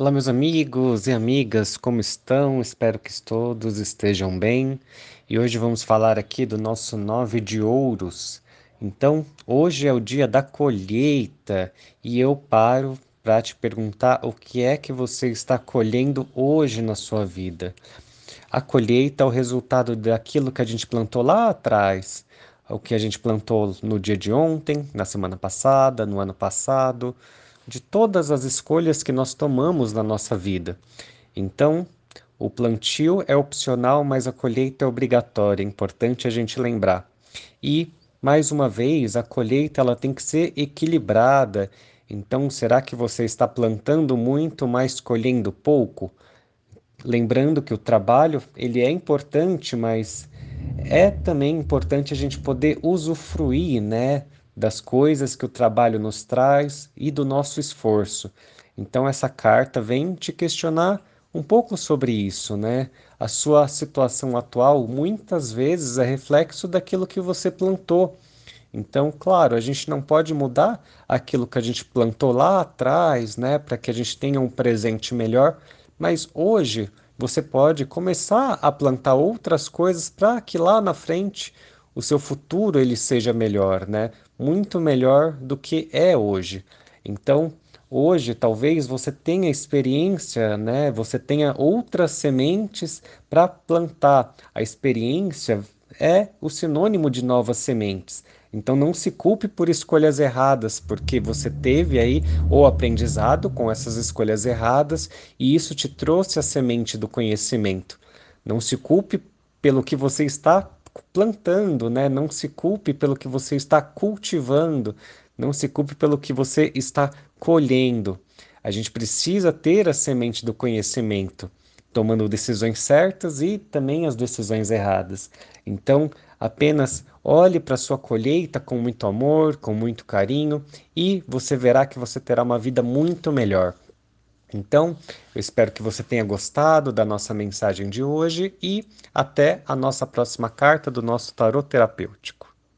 Olá, meus amigos e amigas, como estão? Espero que todos estejam bem. E hoje vamos falar aqui do nosso nove de ouros. Então, hoje é o dia da colheita e eu paro para te perguntar o que é que você está colhendo hoje na sua vida. A colheita é o resultado daquilo que a gente plantou lá atrás, o que a gente plantou no dia de ontem, na semana passada, no ano passado de todas as escolhas que nós tomamos na nossa vida. Então, o plantio é opcional, mas a colheita é obrigatória, é importante a gente lembrar. E, mais uma vez, a colheita ela tem que ser equilibrada. Então, será que você está plantando muito, mas colhendo pouco? Lembrando que o trabalho, ele é importante, mas é também importante a gente poder usufruir, né, das coisas que o trabalho nos traz e do nosso esforço. Então essa carta vem te questionar um pouco sobre isso, né? A sua situação atual muitas vezes é reflexo daquilo que você plantou. Então, claro, a gente não pode mudar aquilo que a gente plantou lá atrás, né, para que a gente tenha um presente melhor, mas hoje você pode começar a plantar outras coisas para que lá na frente o seu futuro ele seja melhor, né? Muito melhor do que é hoje. Então, hoje talvez você tenha experiência, né? Você tenha outras sementes para plantar. A experiência é o sinônimo de novas sementes. Então não se culpe por escolhas erradas, porque você teve aí o aprendizado com essas escolhas erradas e isso te trouxe a semente do conhecimento. Não se culpe pelo que você está plantando, né? Não se culpe pelo que você está cultivando, não se culpe pelo que você está colhendo. A gente precisa ter a semente do conhecimento, tomando decisões certas e também as decisões erradas. Então, apenas olhe para sua colheita com muito amor, com muito carinho e você verá que você terá uma vida muito melhor. Então, eu espero que você tenha gostado da nossa mensagem de hoje e até a nossa próxima carta do nosso tarot terapêutico.